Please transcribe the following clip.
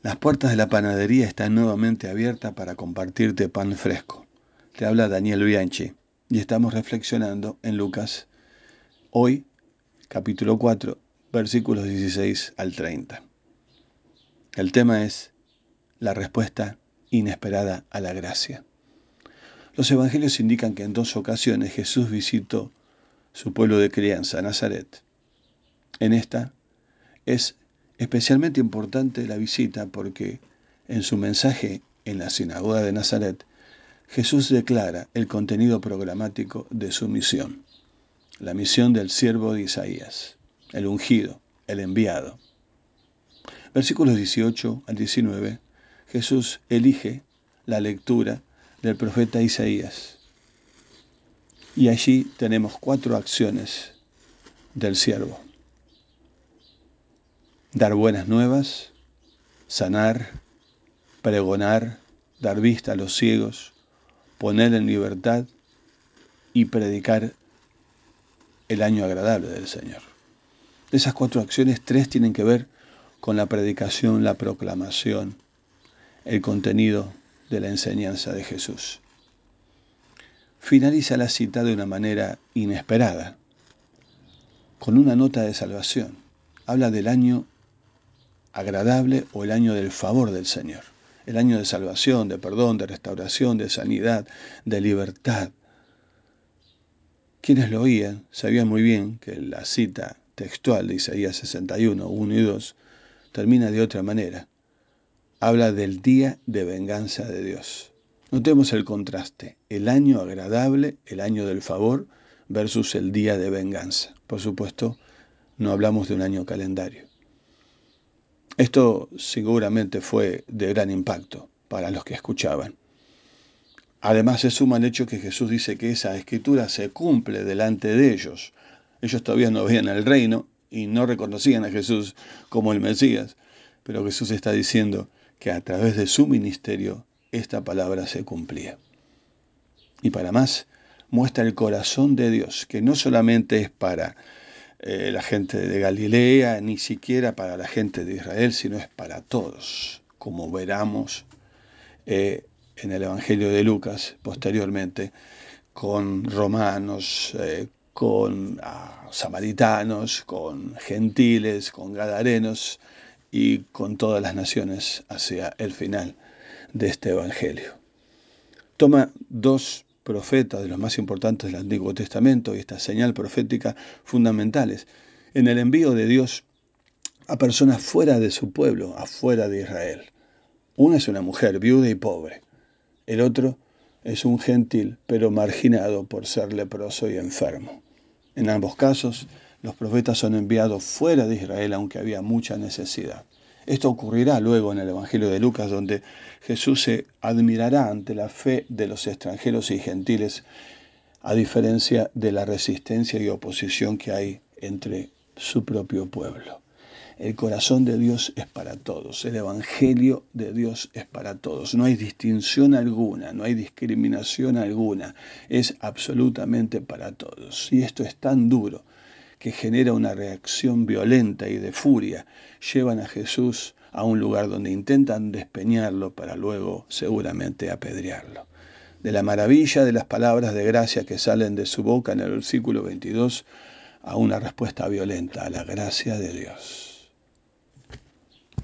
Las puertas de la panadería están nuevamente abiertas para compartirte pan fresco. Te habla Daniel Bianchi y estamos reflexionando en Lucas hoy, capítulo 4, versículos 16 al 30. El tema es la respuesta inesperada a la gracia. Los evangelios indican que en dos ocasiones Jesús visitó su pueblo de crianza, Nazaret. En esta es especialmente importante la visita porque en su mensaje en la sinagoga de Nazaret, Jesús declara el contenido programático de su misión, la misión del siervo de Isaías, el ungido, el enviado. Versículos 18 al 19, Jesús elige la lectura del profeta Isaías. Y allí tenemos cuatro acciones del siervo dar buenas nuevas, sanar, pregonar, dar vista a los ciegos, poner en libertad y predicar el año agradable del Señor. De esas cuatro acciones, tres tienen que ver con la predicación, la proclamación, el contenido de la enseñanza de Jesús. Finaliza la cita de una manera inesperada, con una nota de salvación. Habla del año agradable o el año del favor del Señor. El año de salvación, de perdón, de restauración, de sanidad, de libertad. Quienes lo oían sabían muy bien que la cita textual de Isaías 61, 1 y 2 termina de otra manera. Habla del día de venganza de Dios. Notemos el contraste, el año agradable, el año del favor, versus el día de venganza. Por supuesto, no hablamos de un año calendario. Esto seguramente fue de gran impacto para los que escuchaban. Además se suma el hecho que Jesús dice que esa escritura se cumple delante de ellos. Ellos todavía no veían el reino y no reconocían a Jesús como el Mesías, pero Jesús está diciendo que a través de su ministerio esta palabra se cumplía. Y para más, muestra el corazón de Dios, que no solamente es para eh, la gente de Galilea, ni siquiera para la gente de Israel, sino es para todos, como veramos eh, en el Evangelio de Lucas posteriormente, con romanos, eh, con ah, samaritanos, con gentiles, con gadarenos y con todas las naciones hacia el final de este Evangelio. Toma dos profetas de los más importantes del Antiguo Testamento y esta señal profética fundamentales en el envío de Dios a personas fuera de su pueblo, afuera de Israel. Una es una mujer viuda y pobre. El otro es un gentil, pero marginado por ser leproso y enfermo. En ambos casos, los profetas son enviados fuera de Israel, aunque había mucha necesidad. Esto ocurrirá luego en el Evangelio de Lucas, donde Jesús se admirará ante la fe de los extranjeros y gentiles, a diferencia de la resistencia y oposición que hay entre su propio pueblo. El corazón de Dios es para todos, el Evangelio de Dios es para todos. No hay distinción alguna, no hay discriminación alguna, es absolutamente para todos. Y esto es tan duro que genera una reacción violenta y de furia, llevan a Jesús a un lugar donde intentan despeñarlo para luego seguramente apedrearlo. De la maravilla de las palabras de gracia que salen de su boca en el versículo 22 a una respuesta violenta a la gracia de Dios.